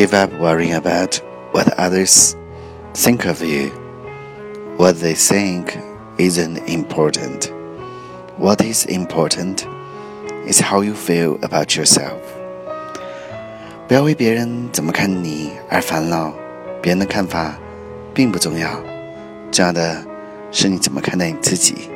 Give up worrying about what others think of you. What they think isn't important. What is important is how you feel about yourself. 不要为别人怎么看你而烦恼，别人的看法并不重要，重要的是你怎么看待你自己。